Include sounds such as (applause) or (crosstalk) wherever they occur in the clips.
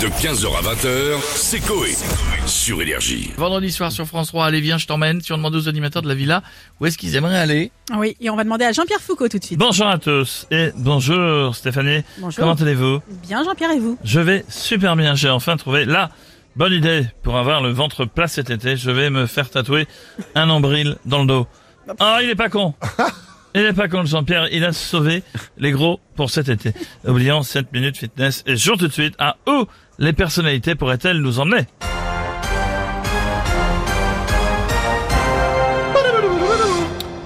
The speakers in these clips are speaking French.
De 15h à 20h, c'est Coé. Sur Énergie. Vendredi soir sur France 3, allez viens, je t'emmène. Si on demande aux animateurs de la villa où est-ce qu'ils aimeraient aller. Oui, et on va demander à Jean-Pierre Foucault tout de suite. Bonjour à tous et bonjour Stéphanie. Bonjour. Comment allez-vous? Bien Jean-Pierre et vous? Je vais super bien. J'ai enfin trouvé la bonne idée pour avoir le ventre plat cet été. Je vais me faire tatouer un nombril dans le dos. Ah, il est pas con. (laughs) Il est pas con, Jean-Pierre. Il a sauvé les gros pour cet été. Oublions 7 minutes fitness et jour tout de suite à où les personnalités pourraient-elles nous emmener?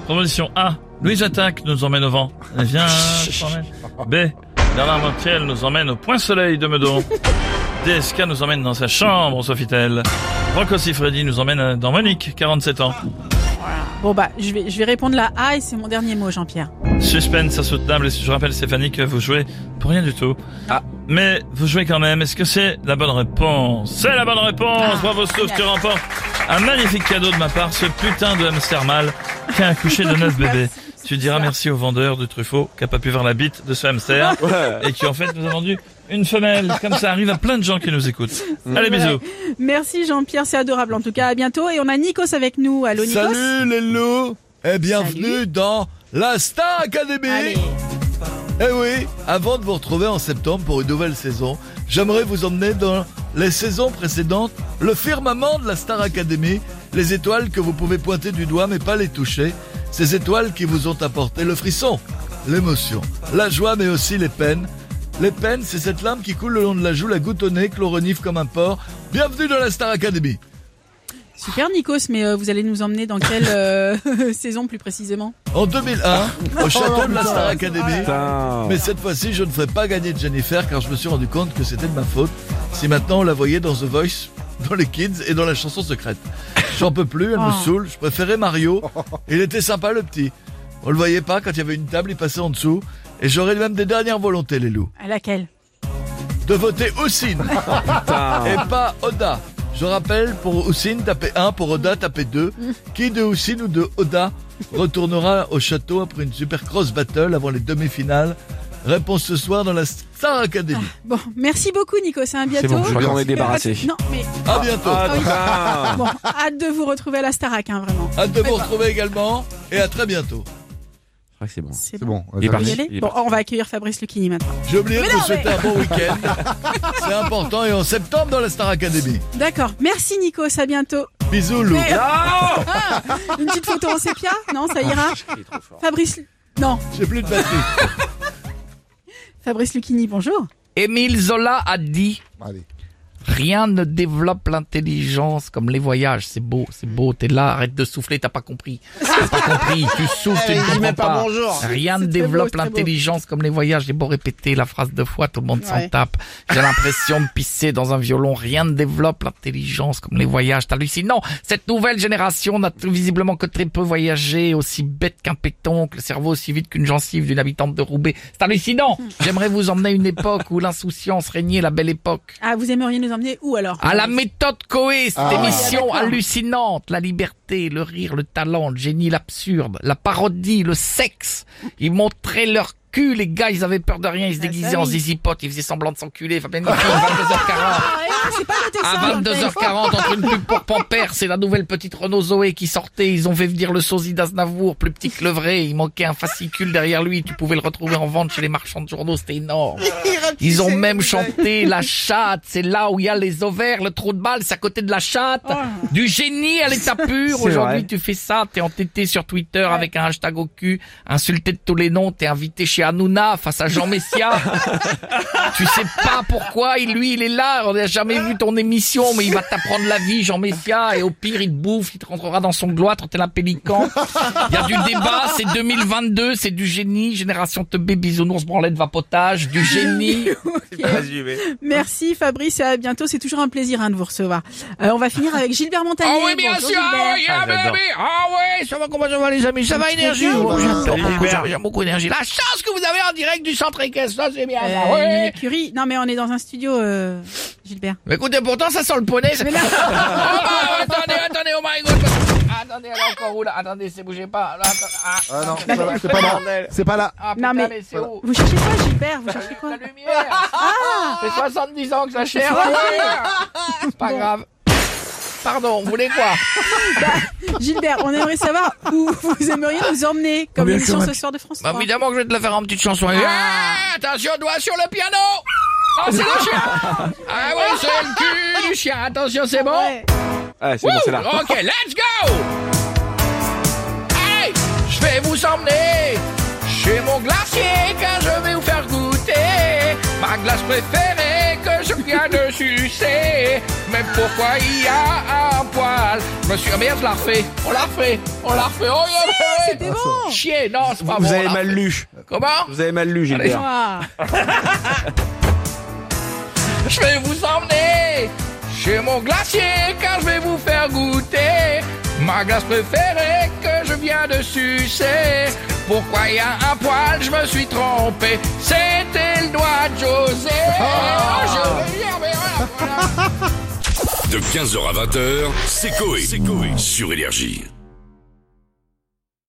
Proposition A. Louise Attaque nous emmène au vent. Eh (laughs) t'emmène. B. Bernard Montiel nous emmène au Point Soleil de Meudon. DSK nous emmène dans sa chambre au Sofitel. Rocco Siffredi nous emmène dans Monique, 47 ans. Bon bah, je vais, je vais répondre la A et c'est mon dernier mot Jean-Pierre. Suspense insoutenable et je rappelle Stéphanie que vous jouez pour rien du tout. Ah. Mais vous jouez quand même. Est-ce que c'est la bonne réponse? C'est la bonne réponse Bravo Stouff, tu remportes un magnifique cadeau de ma part, ce putain de hamster mâle qui a accouché de neuf bébés. (laughs) Tu diras merci au vendeur de Truffaut qui a pas pu voir la bite de ce hamster (laughs) et qui en fait nous a vendu une femelle. Comme ça arrive à plein de gens qui nous écoutent. Allez bisous. Merci Jean-Pierre, c'est adorable en tout cas. À bientôt et on a Nikos avec nous. Allô Nikos? Salut les loups et bienvenue Salut. dans la Star Academy. Allez. Eh oui, avant de vous retrouver en septembre pour une nouvelle saison, j'aimerais vous emmener dans les saisons précédentes, le firmament de la Star Academy, les étoiles que vous pouvez pointer du doigt mais pas les toucher, ces étoiles qui vous ont apporté le frisson, l'émotion, la joie mais aussi les peines. Les peines, c'est cette larme qui coule le long de la joue, la goutte au nez, que l'on renifle comme un porc. Bienvenue dans la Star Academy. Super Nikos, mais euh, vous allez nous emmener dans quelle euh, (laughs) saison plus précisément? En 2001, au château de la Star Academy. Mais cette fois-ci, je ne ferai pas gagner Jennifer car je me suis rendu compte que c'était de ma faute. Si maintenant on la voyait dans The Voice, (laughs) dans les Kids et dans la chanson secrète. J'en peux plus, elle me Oh. saoule. Je préférais Mario. Il était sympa le petit. On le voyait pas quand il y avait une table, il passait en dessous. Et j'aurais même des dernières volontés, les loups. À laquelle? De voter Houssine. (laughs) et pas Oda. Je rappelle, pour Houssine, tapez 1, pour Oda, tapez 2. (laughs) Qui de Houssine ou de Oda retournera au château après une super cross battle avant les demi-finales? Réponse ce soir dans la Star Academy. Bon, merci beaucoup Nikos, à bientôt. bon, je crois qu'on est débarrassé. Non, mais À bientôt. Ah bon, hâte de vous retrouver à la Starac, hein, vraiment. Hâte de vous retrouver également et à très bientôt. Crois que c'est bon. C'est bon. bon. Il est On va y parti. aller Il est Bon, parti. on va accueillir Fabrice Lucchini maintenant. J'ai oublié de vous souhaiter mais- un bon week-end. (laughs) C'est important et en septembre dans la Star Academy. D'accord, merci Nikos, à bientôt. Bisous Lou. Mais- Ah, Une petite photo en sépia Non, ça ira trop fort. Fabrice... Non, J'ai plus de batterie. (laughs) Fabrice Lucchini, bonjour. Émile Zola a dit Allez. Rien ne développe l'intelligence comme les voyages. C'est beau, c'est beau. T'es là, arrête de souffler, t'as pas compris. T'as pas compris. Tu (laughs) souffles, tu ne comprends pas. Rien ne développe l'intelligence comme les voyages. J'ai beau répéter la phrase deux fois, tout le monde s'en Ouais. tape. J'ai l'impression de pisser dans un violon. Rien ne développe l'intelligence comme les voyages. T'hallucines. Non, cette nouvelle génération n'a visiblement que très peu voyagé, aussi bête qu'un pétoncle, le cerveau aussi vite qu'une gencive d'une habitante de Roubaix. C'est hallucinant. J'aimerais vous emmener à une époque où l'insouciance régnait, la belle époque. Ah, vous aimeriez nous emmener où alors? À la méthode Coé, cette Ah. émission d'accord. hallucinante, la liberté, le rire, le talent, le génie, l'absurde, la parodie, le sexe. Ils montraient leur cul, les gars, ils avaient peur de rien, ils se Ah, ça, déguisaient en zizipote, ils faisaient semblant de s'enculer, enfin, magnifique, 22h40. Ah, c'est pas À dans le texte. 22h40, entre une pub pour Pampers c'est la nouvelle petite Renault Zoé qui sortait, ils ont fait venir le sosie d'Aznavour, plus petit que le vrai, il manquait un fascicule derrière lui, tu pouvais le retrouver en vente chez les marchands de journaux, c'était énorme. (laughs) Ils ont même chanté la chatte, c'est là où il y a les ovaires, le trou de balle, c'est à côté de la chatte. Du génie à l'état (laughs) pur. Aujourd'hui, tu fais ça, t'es entêté sur Twitter avec un hashtag au cul, insulté de tous les noms, t'es invité chez Hanouna face à Jean Messia. (laughs) tu sais pas pourquoi, lui, il est là, on n'a jamais vu ton émission, mais il va t'apprendre la vie, Jean Messia, et au pire, il te bouffe, il te rentrera dans son gloître, t'es un pélican. Il y a du débat, c'est 2022, c'est du génie, génération teubé, bisounours, branlette, vapotage, du génie. (laughs) Merci Fabrice et à bientôt, c'est toujours un plaisir hein, de vous recevoir. Euh, on va finir avec Gilbert Montagnier. Ah oui, bien Bonjour, sûr, Gilbert. ah oui, ah, Ah, oui, ah ça va, comment ça va les amis, ça va énergie, salut, beaucoup, Gilbert. j'aime beaucoup d'énergie. La chance que vous avez en direct du centre équestre, ça c'est bien, Euh, ouais. écurie. Non mais on est dans un studio, euh, Gilbert. Mais écoutez, pourtant ça sent le poney. ça- Mais là- (laughs) oh, bah, attendez, attendez, oh my god. Attendez. attendez, elle est encore où là? Attendez, c'est bougez pas. Là, attends, ah, Ah non, c'est pas- c'est pas là. C'est pas là. Ah Non, mais- mais c'est où? Vous cherchez quoi, Gilbert? Vous cherchez quoi? La lumière Ça fait 70 ans que ça cherche C'est pas grave. Pardon, vous voulez quoi? Gilbert, on aimerait savoir où vous aimeriez nous emmener, comme Combien l'émission de ce soir de France Bah 3. évidemment que je vais te la faire en petite chanson. Ah, attention, doigt sur le piano Oh, c'est le chien Ah ouais, c'est le cul du chien. Attention, c'est bon Ouais. Ah, c'est bon, c'est là. Ok, let's go Hey, je vais vous emmener chez mon glacier car je vais vous faire goûter ma glace préférée que je viens de sucer. Mais pourquoi il y a un poil? Je me suis... Ah merde, je la refais. On la refait. On la refait. Oh, yeah, yeah. C'était bon Chier, non, c'est pas Vous bon. avez on la mal lu. Comment? Vous avez mal lu, Gilbert. (laughs) (laughs) Ah. Je vais vous emmener chez mon glacier car je vais vous faire goûter ma glace préférée que je viens de sucer. Pourquoi il y a un poil, je me suis trompé. C'était le doigt de José. Oh, je vais dire, mais voilà, voilà. De 15h à 20h, c'est Coé. Sur Énergie.